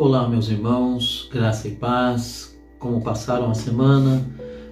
Olá, meus irmãos, graça e paz. Como passaram a semana?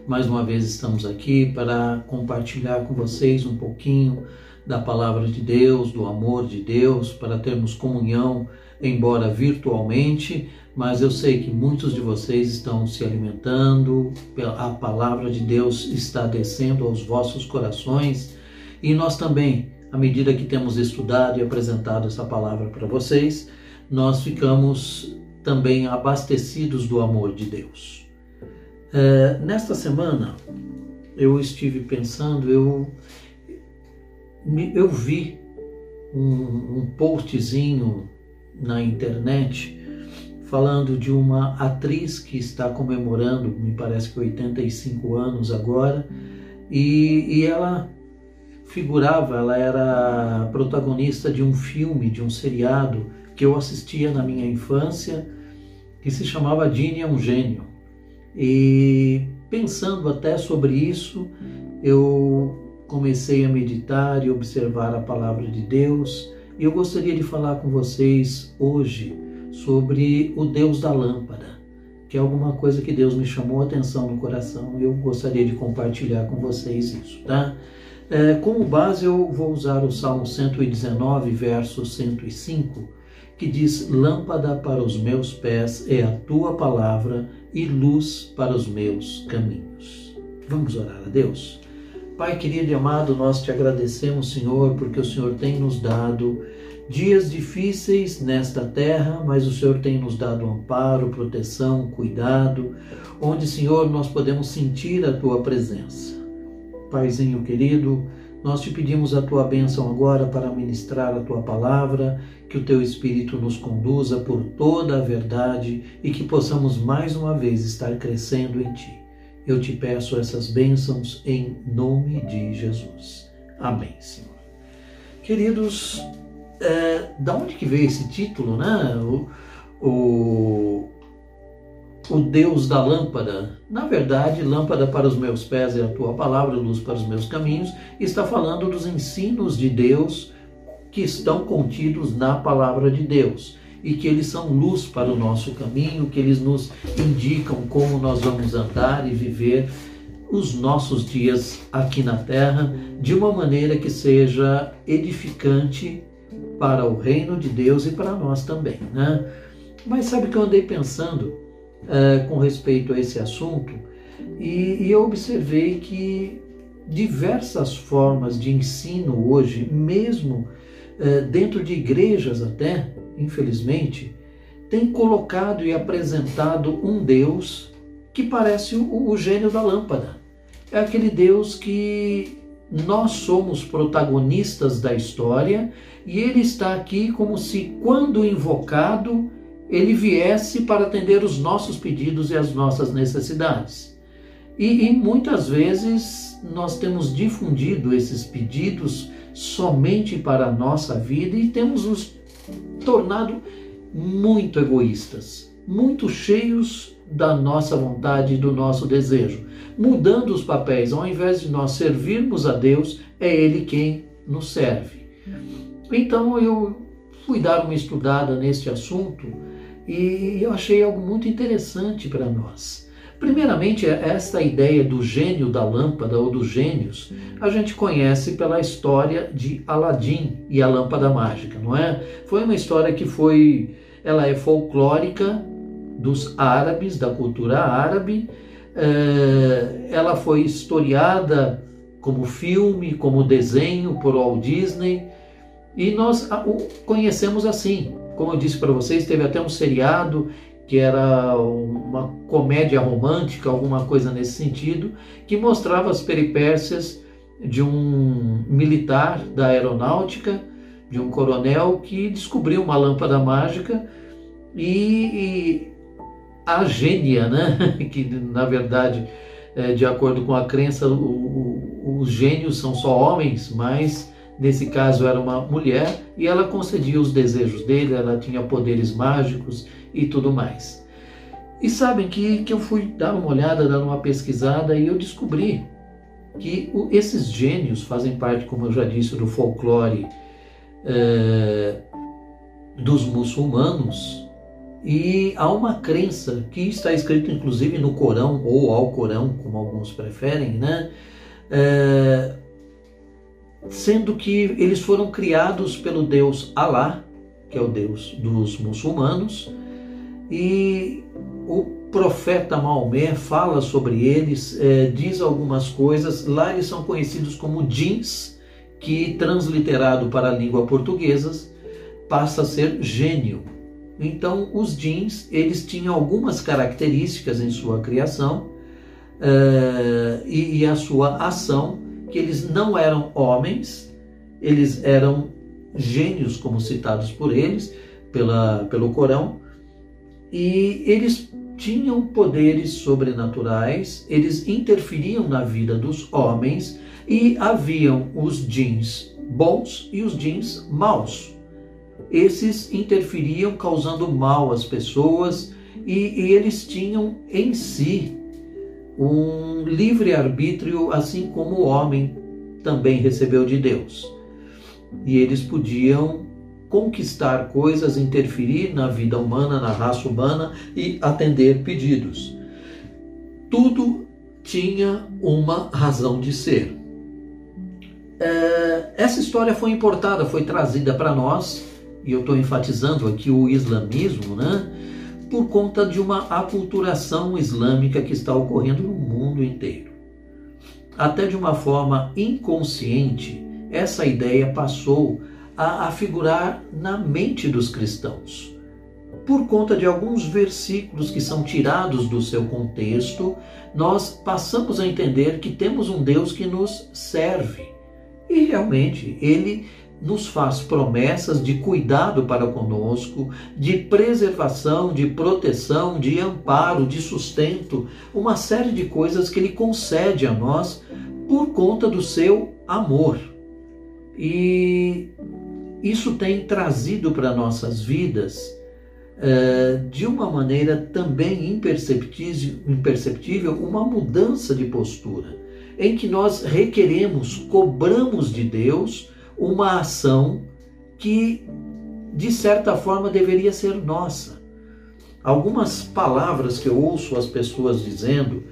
Mais uma vez estamos aqui para compartilhar com vocês um pouquinho da palavra de Deus, do amor de Deus, para termos comunhão, embora virtualmente, mas eu sei que muitos de vocês estão se alimentando, a palavra de Deus está descendo aos vossos corações e nós também, à medida que temos estudado e apresentado essa palavra para vocês, nós ficamos também abastecidos do amor de Deus. É, nesta semana eu estive pensando, eu, eu vi um, um postzinho na internet falando de uma atriz que está comemorando, me parece que 85 anos agora, e, e ela figurava, ela era protagonista de um filme, de um seriado que eu assistia na minha infância, que se chamava Dini é um Gênio. E pensando até sobre isso, eu comecei a meditar e observar a palavra de Deus. E eu gostaria de falar com vocês hoje sobre o Deus da lâmpada, que é alguma coisa que Deus me chamou a atenção no coração e eu gostaria de compartilhar com vocês isso, tá? É, como base, eu vou usar o Salmo 119, verso 105, que diz: Lâmpada para os meus pés é a tua palavra e luz para os meus caminhos. Vamos orar a Deus? Pai querido e amado, nós te agradecemos, Senhor, porque o Senhor tem nos dado dias difíceis nesta terra, mas o Senhor tem nos dado amparo, proteção, cuidado, onde, Senhor, nós podemos sentir a tua presença. Paizinho querido, nós te pedimos a tua bênção agora para ministrar a tua palavra, que o teu Espírito nos conduza por toda a verdade e que possamos mais uma vez estar crescendo em ti. Eu te peço essas bênçãos em nome de Jesus. Amém, Senhor. Queridos, é, da onde que veio esse título, né? O, o, o Deus da lâmpada. Na verdade, lâmpada para os meus pés é a tua palavra, luz para os meus caminhos. Está falando dos ensinos de Deus que estão contidos na palavra de Deus e que eles são luz para o nosso caminho, que eles nos indicam como nós vamos andar e viver os nossos dias aqui na terra de uma maneira que seja edificante para o reino de Deus e para nós também, né? Mas sabe que eu andei pensando com respeito a esse assunto e, e eu observei que diversas formas de ensino hoje, mesmo dentro de igrejas até, infelizmente, tem colocado e apresentado um Deus que parece o, o gênio da lâmpada. É aquele Deus que nós somos protagonistas da história e ele está aqui como se, quando invocado, ele viesse para atender os nossos pedidos e as nossas necessidades. E, e muitas vezes nós temos difundido esses pedidos somente para a nossa vida e temos nos tornado muito egoístas, muito cheios da nossa vontade e do nosso desejo, mudando os papéis. Ao invés de nós servirmos a Deus, é Ele quem nos serve. Então eu fui dar uma estudada neste assunto e eu achei algo muito interessante para nós. Primeiramente, esta ideia do gênio da lâmpada ou dos gênios, a gente conhece pela história de Aladim e a lâmpada mágica, não é? Foi uma história que foi, ela é folclórica dos árabes, da cultura árabe. É, ela foi historiada como filme, como desenho por Walt Disney e nós conhecemos assim. Como eu disse para vocês, teve até um seriado que era uma comédia romântica, alguma coisa nesse sentido, que mostrava as peripécias de um militar da aeronáutica, de um coronel que descobriu uma lâmpada mágica e, e a gênia, né? que na verdade, é, de acordo com a crença, os gênios são só homens, mas Nesse caso era uma mulher e ela concedia os desejos dele, ela tinha poderes mágicos e tudo mais. E sabem que, que eu fui dar uma olhada, dar uma pesquisada e eu descobri que o, esses gênios fazem parte, como eu já disse, do folclore é, dos muçulmanos E há uma crença que está escrito inclusive no Corão, ou ao Corão, como alguns preferem, né? É, sendo que eles foram criados pelo Deus Alá, que é o Deus dos muçulmanos, e o profeta Maomé fala sobre eles, é, diz algumas coisas. Lá eles são conhecidos como jeans, que transliterado para a língua portuguesa passa a ser gênio. Então, os jeans eles tinham algumas características em sua criação é, e, e a sua ação eles não eram homens, eles eram gênios, como citados por eles, pela, pelo Corão, e eles tinham poderes sobrenaturais, eles interferiam na vida dos homens e haviam os jeans bons e os jeans maus. Esses interferiam causando mal às pessoas e, e eles tinham em si um livre arbítrio, assim como o homem também recebeu de Deus. E eles podiam conquistar coisas, interferir na vida humana, na raça humana e atender pedidos. Tudo tinha uma razão de ser. É, essa história foi importada, foi trazida para nós, e eu estou enfatizando aqui o islamismo, né? Por conta de uma aculturação islâmica que está ocorrendo no mundo inteiro. Até de uma forma inconsciente, essa ideia passou a, a figurar na mente dos cristãos. Por conta de alguns versículos que são tirados do seu contexto, nós passamos a entender que temos um Deus que nos serve. E realmente, ele nos faz promessas de cuidado para conosco, de preservação, de proteção, de amparo, de sustento, uma série de coisas que Ele concede a nós por conta do seu amor. E isso tem trazido para nossas vidas é, de uma maneira também imperceptível uma mudança de postura, em que nós requeremos, cobramos de Deus uma ação que, de certa forma, deveria ser nossa. Algumas palavras que eu ouço as pessoas dizendo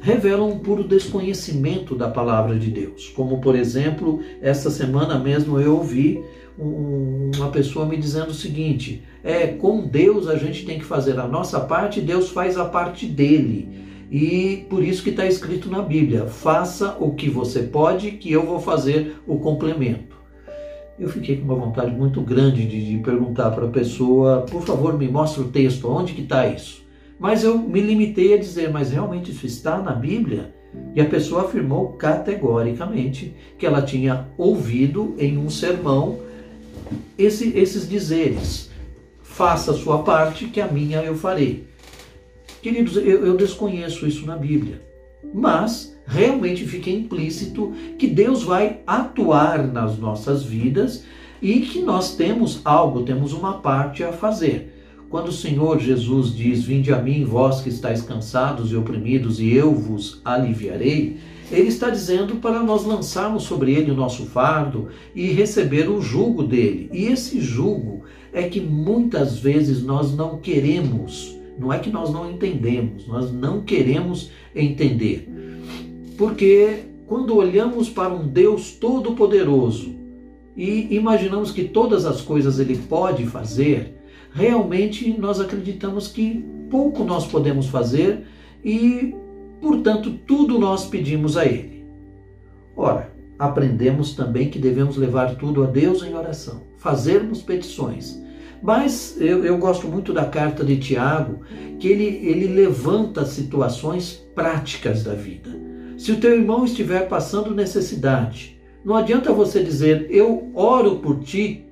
revelam um puro desconhecimento da palavra de Deus. Como, por exemplo, essa semana mesmo eu ouvi uma pessoa me dizendo o seguinte: é com Deus a gente tem que fazer a nossa parte, Deus faz a parte dele. E por isso que está escrito na Bíblia: faça o que você pode, que eu vou fazer o complemento eu fiquei com uma vontade muito grande de, de perguntar para a pessoa, por favor, me mostre o texto, onde que está isso? Mas eu me limitei a dizer, mas realmente isso está na Bíblia? E a pessoa afirmou categoricamente que ela tinha ouvido em um sermão esse, esses dizeres: faça a sua parte, que a minha eu farei. Queridos, eu, eu desconheço isso na Bíblia, mas realmente fica implícito que Deus vai atuar nas nossas vidas e que nós temos algo, temos uma parte a fazer. Quando o Senhor Jesus diz: Vinde a mim, vós que estáis cansados e oprimidos, e eu vos aliviarei, ele está dizendo para nós lançarmos sobre ele o nosso fardo e receber o jugo dele. E esse jugo é que muitas vezes nós não queremos, não é que nós não entendemos, nós não queremos entender. Porque quando olhamos para um Deus todo-poderoso e imaginamos que todas as coisas ele pode fazer, realmente nós acreditamos que pouco nós podemos fazer e, portanto, tudo nós pedimos a ele. Ora, aprendemos também que devemos levar tudo a Deus em oração, fazermos petições. Mas eu, eu gosto muito da carta de Tiago, que ele, ele levanta situações práticas da vida. Se o teu irmão estiver passando necessidade, não adianta você dizer, eu oro por ti,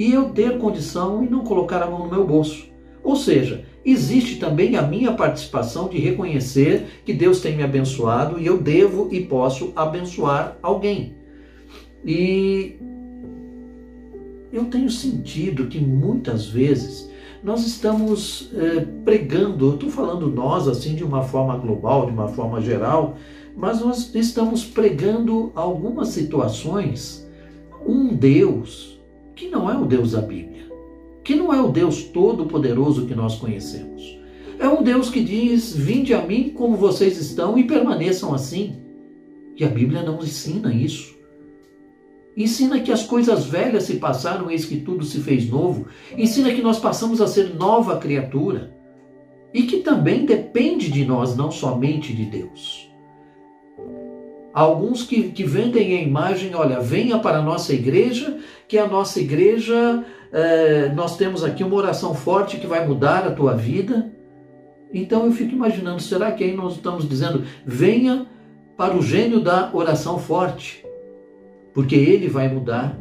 e eu ter condição e não colocar a mão no meu bolso. Ou seja, existe também a minha participação de reconhecer que Deus tem me abençoado e eu devo e posso abençoar alguém. E eu tenho sentido que muitas vezes nós estamos é, pregando, eu estou falando nós assim de uma forma global, de uma forma geral, mas nós estamos pregando algumas situações um Deus que não é o Deus da Bíblia, que não é o Deus todo-poderoso que nós conhecemos. É um Deus que diz: Vinde a mim como vocês estão e permaneçam assim. E a Bíblia não ensina isso. Ensina que as coisas velhas se passaram, eis que tudo se fez novo. Ensina que nós passamos a ser nova criatura. E que também depende de nós, não somente de Deus. Alguns que, que vendem a imagem, olha, venha para a nossa igreja, que a nossa igreja, é, nós temos aqui uma oração forte que vai mudar a tua vida. Então eu fico imaginando, será que aí nós estamos dizendo, venha para o gênio da oração forte, porque ele vai mudar.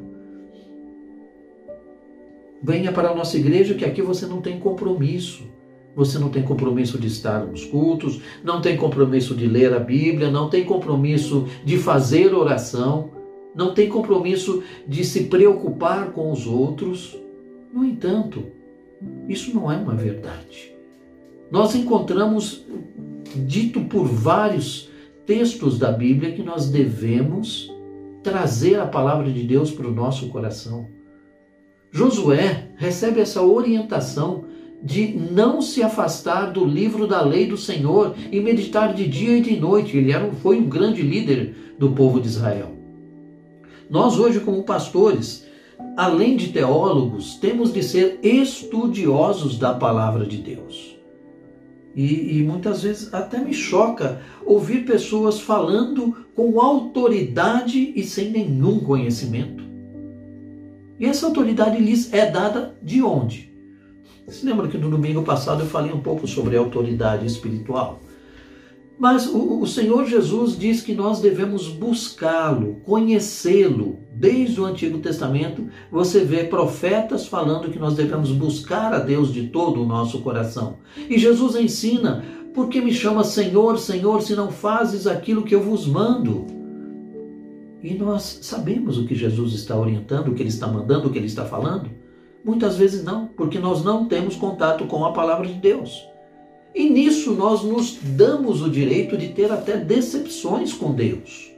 Venha para a nossa igreja, que aqui você não tem compromisso. Você não tem compromisso de estar nos cultos, não tem compromisso de ler a Bíblia, não tem compromisso de fazer oração, não tem compromisso de se preocupar com os outros. No entanto, isso não é uma verdade. Nós encontramos dito por vários textos da Bíblia que nós devemos trazer a palavra de Deus para o nosso coração. Josué recebe essa orientação de não se afastar do livro da lei do Senhor e meditar de dia e de noite. Ele era, foi um grande líder do povo de Israel. Nós, hoje, como pastores, além de teólogos, temos de ser estudiosos da palavra de Deus. E, e, muitas vezes até me choca ouvir pessoas falando com autoridade e sem nenhum conhecimento. E essa autoridade lhes é dada de onde? Se lembra que no domingo passado eu falei um pouco sobre autoridade espiritual? Mas o, o Senhor Jesus diz que nós devemos buscá-lo, conhecê-lo. Desde o Antigo Testamento, você vê profetas falando que nós devemos buscar a Deus de todo o nosso coração. E Jesus ensina: por que me chama Senhor, Senhor, se não fazes aquilo que eu vos mando? E nós sabemos o que Jesus está orientando, o que ele está mandando, o que ele está falando. Muitas vezes não, porque nós não temos contato com a palavra de Deus. E nisso nós nos damos o direito de ter até decepções com Deus.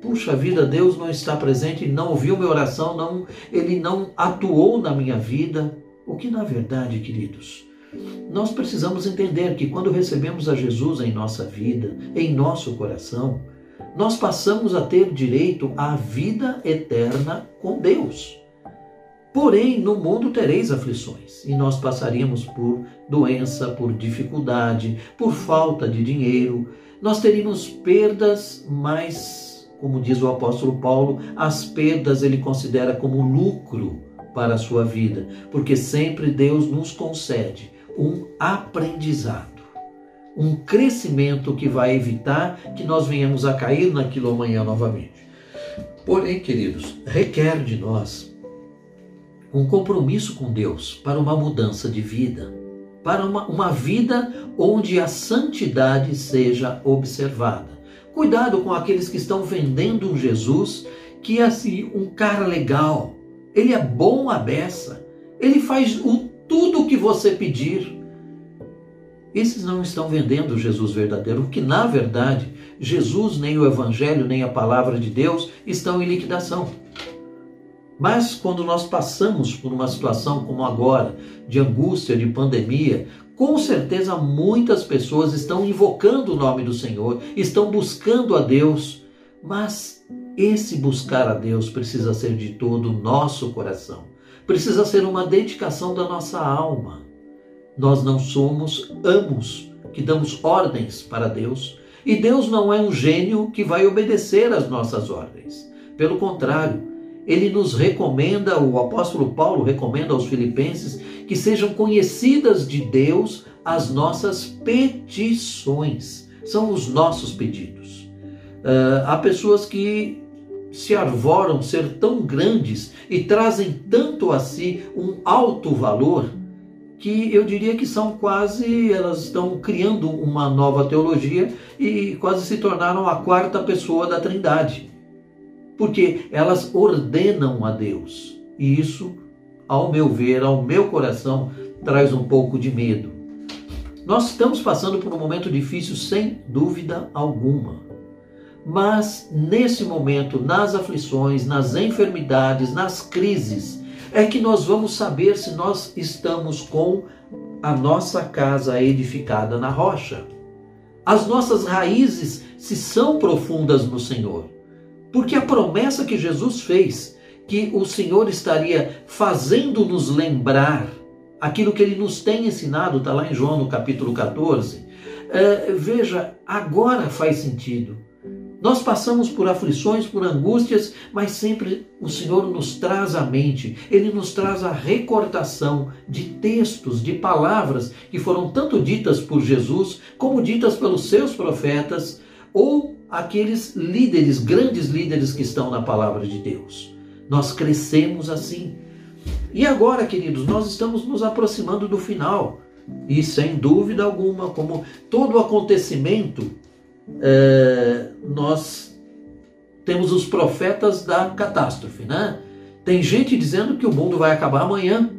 Puxa vida, Deus não está presente, não ouviu minha oração, não, ele não atuou na minha vida. O que na verdade, queridos, nós precisamos entender que quando recebemos a Jesus em nossa vida, em nosso coração, nós passamos a ter direito à vida eterna com Deus. Porém, no mundo tereis aflições, e nós passaríamos por doença, por dificuldade, por falta de dinheiro. Nós teríamos perdas, mas, como diz o apóstolo Paulo, as perdas ele considera como lucro para a sua vida, porque sempre Deus nos concede um aprendizado, um crescimento que vai evitar que nós venhamos a cair naquilo amanhã novamente. Porém, queridos, requer de nós um compromisso com Deus para uma mudança de vida, para uma, uma vida onde a santidade seja observada. Cuidado com aqueles que estão vendendo um Jesus que é assim, um cara legal, ele é bom a beça, ele faz o, tudo o que você pedir. Esses não estão vendendo o Jesus verdadeiro, porque na verdade Jesus, nem o Evangelho, nem a palavra de Deus estão em liquidação. Mas quando nós passamos por uma situação como agora, de angústia, de pandemia, com certeza muitas pessoas estão invocando o nome do Senhor, estão buscando a Deus, mas esse buscar a Deus precisa ser de todo o nosso coração, precisa ser uma dedicação da nossa alma. Nós não somos amos que damos ordens para Deus, e Deus não é um gênio que vai obedecer às nossas ordens. Pelo contrário, ele nos recomenda, o apóstolo Paulo recomenda aos filipenses que sejam conhecidas de Deus as nossas petições, são os nossos pedidos. Uh, há pessoas que se arvoram ser tão grandes e trazem tanto a si um alto valor que eu diria que são quase, elas estão criando uma nova teologia e quase se tornaram a quarta pessoa da Trindade porque elas ordenam a Deus. E isso, ao meu ver, ao meu coração, traz um pouco de medo. Nós estamos passando por um momento difícil, sem dúvida alguma. Mas nesse momento, nas aflições, nas enfermidades, nas crises, é que nós vamos saber se nós estamos com a nossa casa edificada na rocha. As nossas raízes se são profundas no Senhor. Porque a promessa que Jesus fez, que o Senhor estaria fazendo-nos lembrar aquilo que ele nos tem ensinado, está lá em João no capítulo 14. É, veja, agora faz sentido. Nós passamos por aflições, por angústias, mas sempre o Senhor nos traz à mente, Ele nos traz a recordação de textos, de palavras que foram tanto ditas por Jesus, como ditas pelos seus profetas, ou aqueles líderes, grandes líderes que estão na palavra de Deus. Nós crescemos assim. E agora, queridos, nós estamos nos aproximando do final. E sem dúvida alguma, como todo acontecimento, é, nós temos os profetas da catástrofe, né? Tem gente dizendo que o mundo vai acabar amanhã.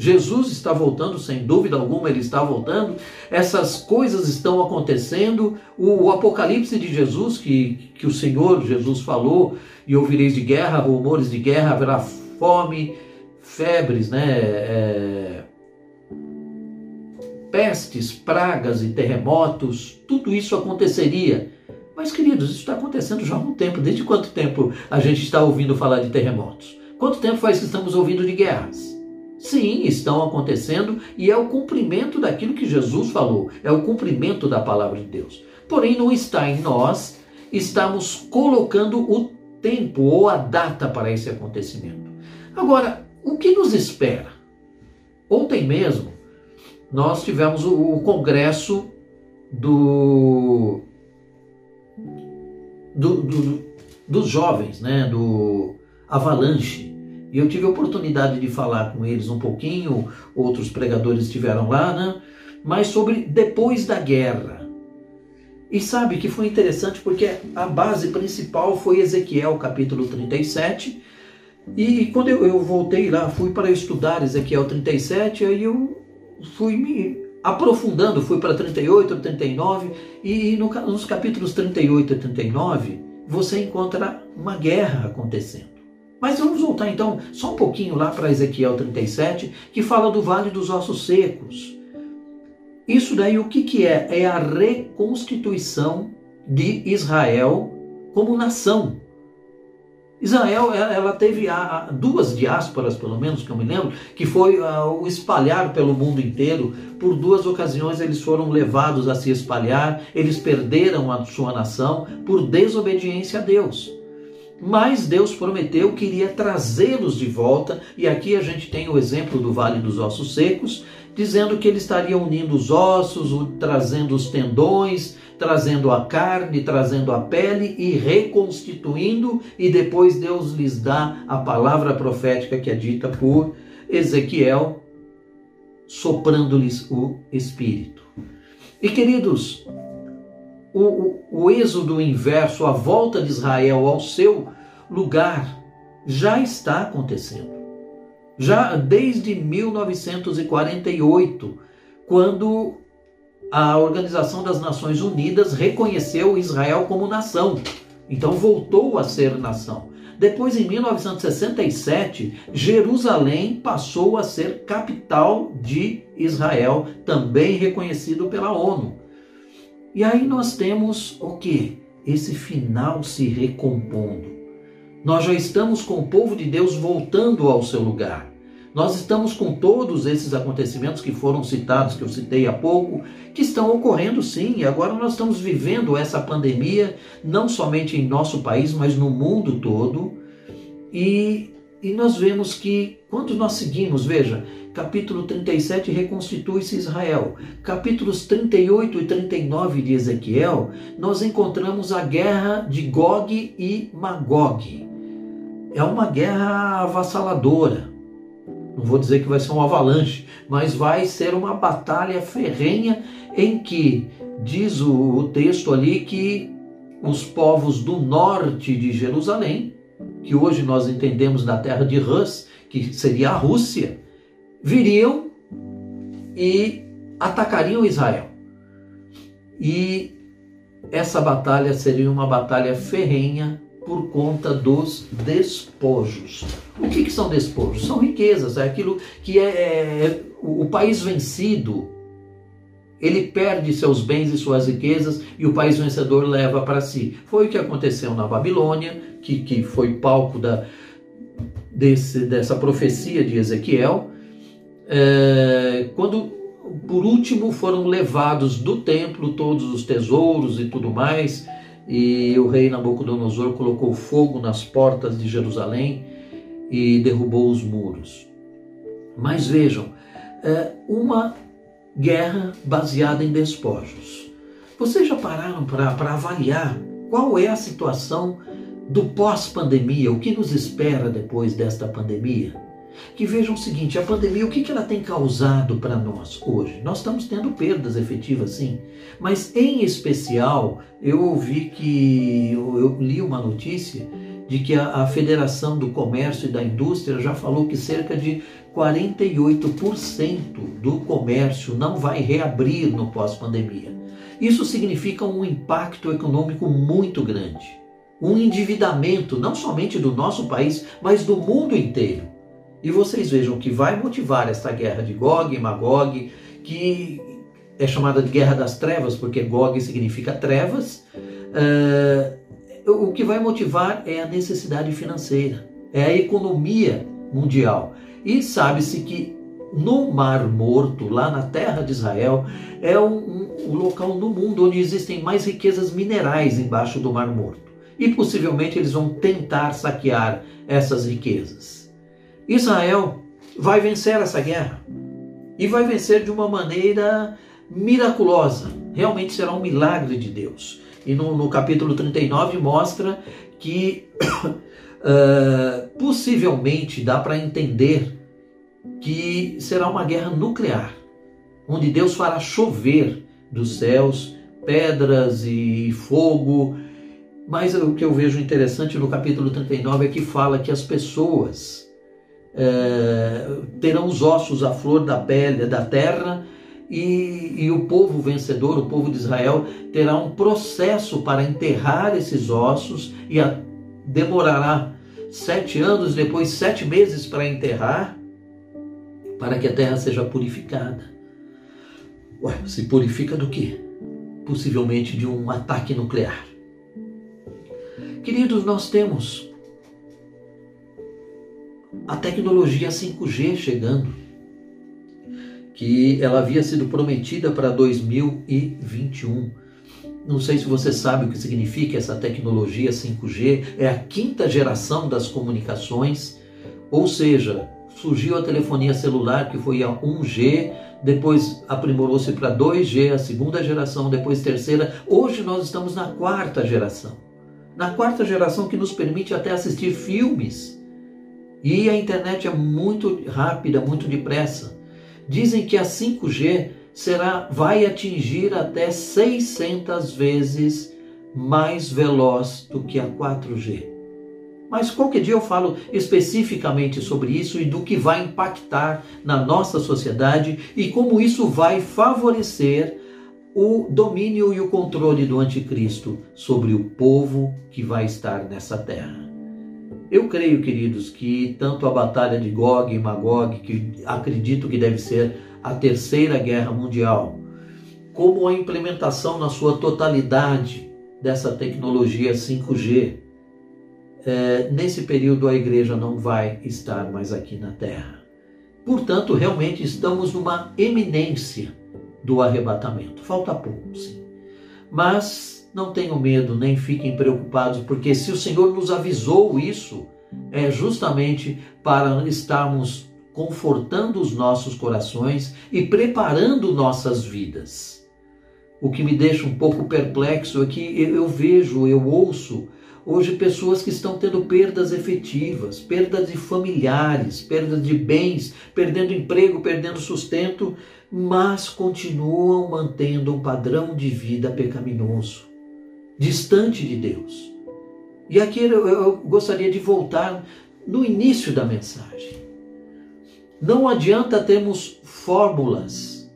Jesus está voltando, sem dúvida alguma, ele está voltando. Essas coisas estão acontecendo. O, o, Apocalipse de Jesus, que, que o Senhor Jesus falou, e ouvireis de guerra, rumores de guerra, haverá fome, febres, né? É, pestes, pragas e terremotos, tudo isso aconteceria. Mas, queridos, isso está acontecendo já há um tempo. Desde quanto tempo a gente está ouvindo falar de terremotos? Quanto tempo faz que estamos ouvindo de guerras? Sim, estão acontecendo e é o cumprimento daquilo que Jesus falou, é o cumprimento da palavra de Deus. Porém, não está em nós, estamos colocando o tempo ou a data para esse acontecimento. Agora, o que nos espera? Ontem mesmo, nós tivemos o, o congresso do, do, do, dos jovens, né, do Avalanche. E eu tive a oportunidade de falar com eles um pouquinho, outros pregadores estiveram lá, né, mas sobre depois da guerra. E sabe que foi interessante porque a base principal foi Ezequiel capítulo 37. E quando eu, eu voltei lá, fui para estudar Ezequiel 37, aí eu fui me aprofundando, fui para 38, 39, e no, nos capítulos 38 e 39 você encontra uma guerra acontecendo. Mas vamos voltar então só um pouquinho lá para Ezequiel 37, que fala do Vale dos Ossos Secos. Isso daí o que, que é? É a reconstituição de Israel como nação. Israel ela teve duas diásporas, pelo menos que eu me lembro, que foi o espalhar pelo mundo inteiro. Por duas ocasiões eles foram levados a se espalhar, eles perderam a sua nação por desobediência a Deus. Mas Deus prometeu que iria trazê-los de volta, e aqui a gente tem o exemplo do Vale dos Ossos Secos, dizendo que ele estaria unindo os ossos, trazendo os tendões, trazendo a carne, trazendo a pele e reconstituindo, e depois Deus lhes dá a palavra profética que é dita por Ezequiel, soprando-lhes o espírito. E queridos, o, o, o êxodo inverso, a volta de Israel ao seu lugar, já está acontecendo. Já desde 1948, quando a Organização das Nações Unidas reconheceu Israel como nação. Então voltou a ser nação. Depois, em 1967, Jerusalém passou a ser capital de Israel, também reconhecido pela ONU. E aí nós temos o que? Esse final se recompondo. Nós já estamos com o povo de Deus voltando ao seu lugar. Nós estamos com todos esses acontecimentos que foram citados, que eu citei há pouco, que estão ocorrendo sim, e agora nós estamos vivendo essa pandemia, não somente em nosso país, mas no mundo todo. E, e nós vemos que, quando nós seguimos, veja, capítulo 37 reconstitui-se Israel. Capítulos 38 e 39 de Ezequiel, nós encontramos a guerra de Gog e Magog. É uma guerra avassaladora não vou dizer que vai ser um avalanche, mas vai ser uma batalha ferrenha em que diz o, texto ali que os povos do norte de Jerusalém, que hoje nós entendemos da terra de Rus, que seria a Rússia, viriam e atacariam Israel. E essa batalha seria uma batalha ferrenha, por conta dos despojos. O que, que são despojos? São riquezas, é aquilo que é, é o, o país vencido. Ele perde seus bens e suas riquezas e o país vencedor leva para si. Foi o que aconteceu na Babilônia, que, que foi palco da, desse, dessa profecia de Ezequiel. É, quando por último foram levados do templo todos os tesouros e tudo mais, e o rei Nabucodonosor colocou fogo nas portas de Jerusalém e derrubou os muros. Mas vejam, é uma guerra baseada em despojos. Vocês já pararam para avaliar qual é a situação do pós-pandemia, o que nos espera depois desta pandemia? Que vejam o seguinte: a pandemia, o que, ela tem causado para nós hoje? Nós estamos tendo perdas efetivas, sim, mas em especial, eu ouvi que, eu, li uma notícia de que a Federação do Comércio e da Indústria já falou que cerca de 48% do comércio não vai reabrir no pós-pandemia. Isso significa um impacto econômico muito grande. Um endividamento não somente do nosso país, mas do mundo inteiro. E vocês vejam que vai motivar esta guerra de Gog e Magog, que é chamada de guerra das trevas, porque Gog significa trevas. Uh, o que vai motivar é a necessidade financeira, é a economia mundial. E sabe-se que no Mar Morto, lá na terra de Israel, é um, um, um local no mundo onde existem mais riquezas minerais embaixo do Mar Morto. E possivelmente eles vão tentar saquear essas riquezas. Israel vai vencer essa guerra e vai vencer de uma maneira miraculosa. Realmente será um milagre de Deus. E no, no capítulo 39 mostra que uh, possivelmente dá para entender que será uma guerra nuclear, onde Deus fará chover dos céus pedras e fogo. Mas o que eu vejo interessante no capítulo 39 é que fala que as pessoas é, terão os ossos à flor da pele da terra e, e, o povo vencedor, o povo de Israel, terá um processo para enterrar esses ossos e a, demorará sete anos, depois sete meses para enterrar, para que a terra seja purificada. Ué, se purifica do que? Possivelmente de um ataque nuclear. Queridos, nós temos a tecnologia 5G chegando, que ela havia sido prometida para 2021. Não sei se você sabe o que significa essa tecnologia 5G, é a quinta geração das comunicações, ou seja, surgiu a telefonia celular que foi a 1G, depois aprimorou-se para 2G, a segunda geração, depois terceira. Hoje nós estamos na quarta geração. Na quarta geração que nos permite até assistir filmes e a internet é muito rápida, muito depressa. Dizem que a 5G será, vai atingir até 600 vezes mais veloz do que a 4G. Mas qualquer dia eu falo especificamente sobre isso e do que vai impactar na nossa sociedade e como isso vai favorecer o domínio e o controle do anticristo sobre o povo que vai estar nessa terra. Eu creio, queridos, que tanto a batalha de Gog e Magog, que acredito que deve ser a terceira guerra mundial, como a implementação na sua totalidade dessa tecnologia 5G, é, nesse período a igreja não vai estar mais aqui na Terra. Portanto, realmente estamos numa eminência do arrebatamento. Falta pouco, sim. Mas não tenham medo, nem fiquem preocupados, porque se o Senhor nos avisou isso, é justamente para estarmos confortando os nossos corações e preparando nossas vidas. O que me deixa um pouco perplexo é que eu vejo, eu ouço hoje pessoas que estão tendo perdas efetivas, perdas de familiares, perdas de bens, perdendo emprego, perdendo sustento, mas continuam mantendo um padrão de vida pecaminoso distante de Deus. E aqui eu, gostaria de voltar no início da mensagem. Não adianta termos fórmulas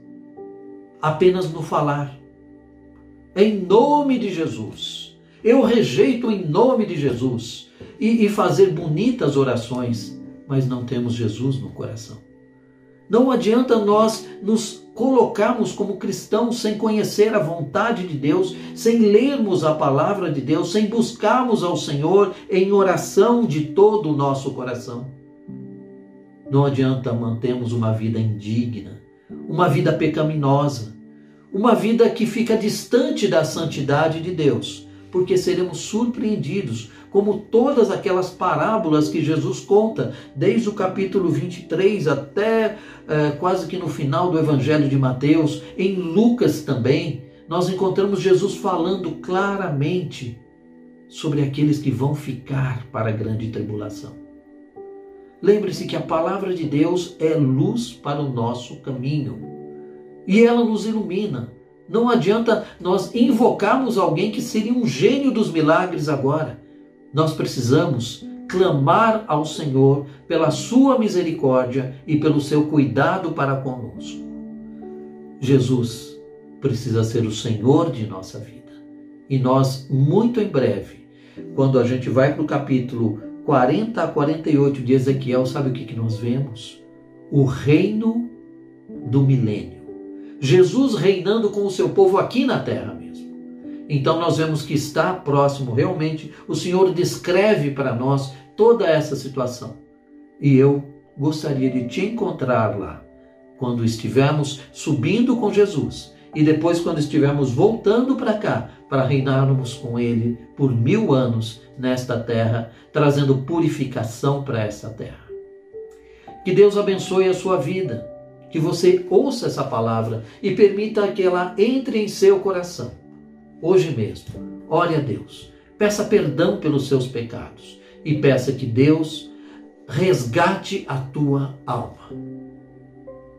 apenas no falar. Em nome de Jesus, Eu rejeito em nome de Jesus. E, e fazer bonitas orações, mas não temos Jesus no coração. Não adianta nós nos colocarmos como cristãos sem conhecer a vontade de Deus, sem lermos a palavra de Deus, sem buscarmos ao Senhor em oração de todo o nosso coração. Não adianta mantermos uma vida indigna, uma vida pecaminosa, uma vida que fica distante da santidade de Deus, porque seremos surpreendidos, como todas aquelas parábolas que Jesus conta, desde o capítulo 23 até é, quase que no final do Evangelho de Mateus, em Lucas também, nós encontramos Jesus falando claramente sobre aqueles que vão ficar para a grande tribulação. Lembre-se que a palavra de Deus é luz para o nosso caminho e ela nos ilumina. Não adianta nós invocarmos alguém que seria um gênio dos milagres agora. Nós precisamos clamar ao Senhor pela sua misericórdia e pelo seu cuidado para conosco. Jesus precisa ser o Senhor de nossa vida. E nós, muito em breve, quando a gente vai para o capítulo 40 a 48 de Ezequiel, sabe o que, que nós vemos? O reino do milênio. Jesus reinando com o seu povo aqui na terra mesmo. Então nós vemos que está próximo realmente. O Senhor descreve para nós toda essa situação. E eu gostaria de te encontrar lá, quando estivermos subindo com Jesus e depois quando estivermos voltando para cá, para reinarmos com Ele por mil anos nesta terra, trazendo purificação para essa terra. Que Deus abençoe a sua vida, que você ouça essa palavra e permita que ela entre em seu coração. Hoje mesmo, ore a Deus, peça perdão pelos seus pecados e peça que Deus resgate a tua alma.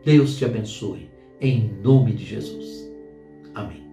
Deus te abençoe, em nome de Jesus. Amém.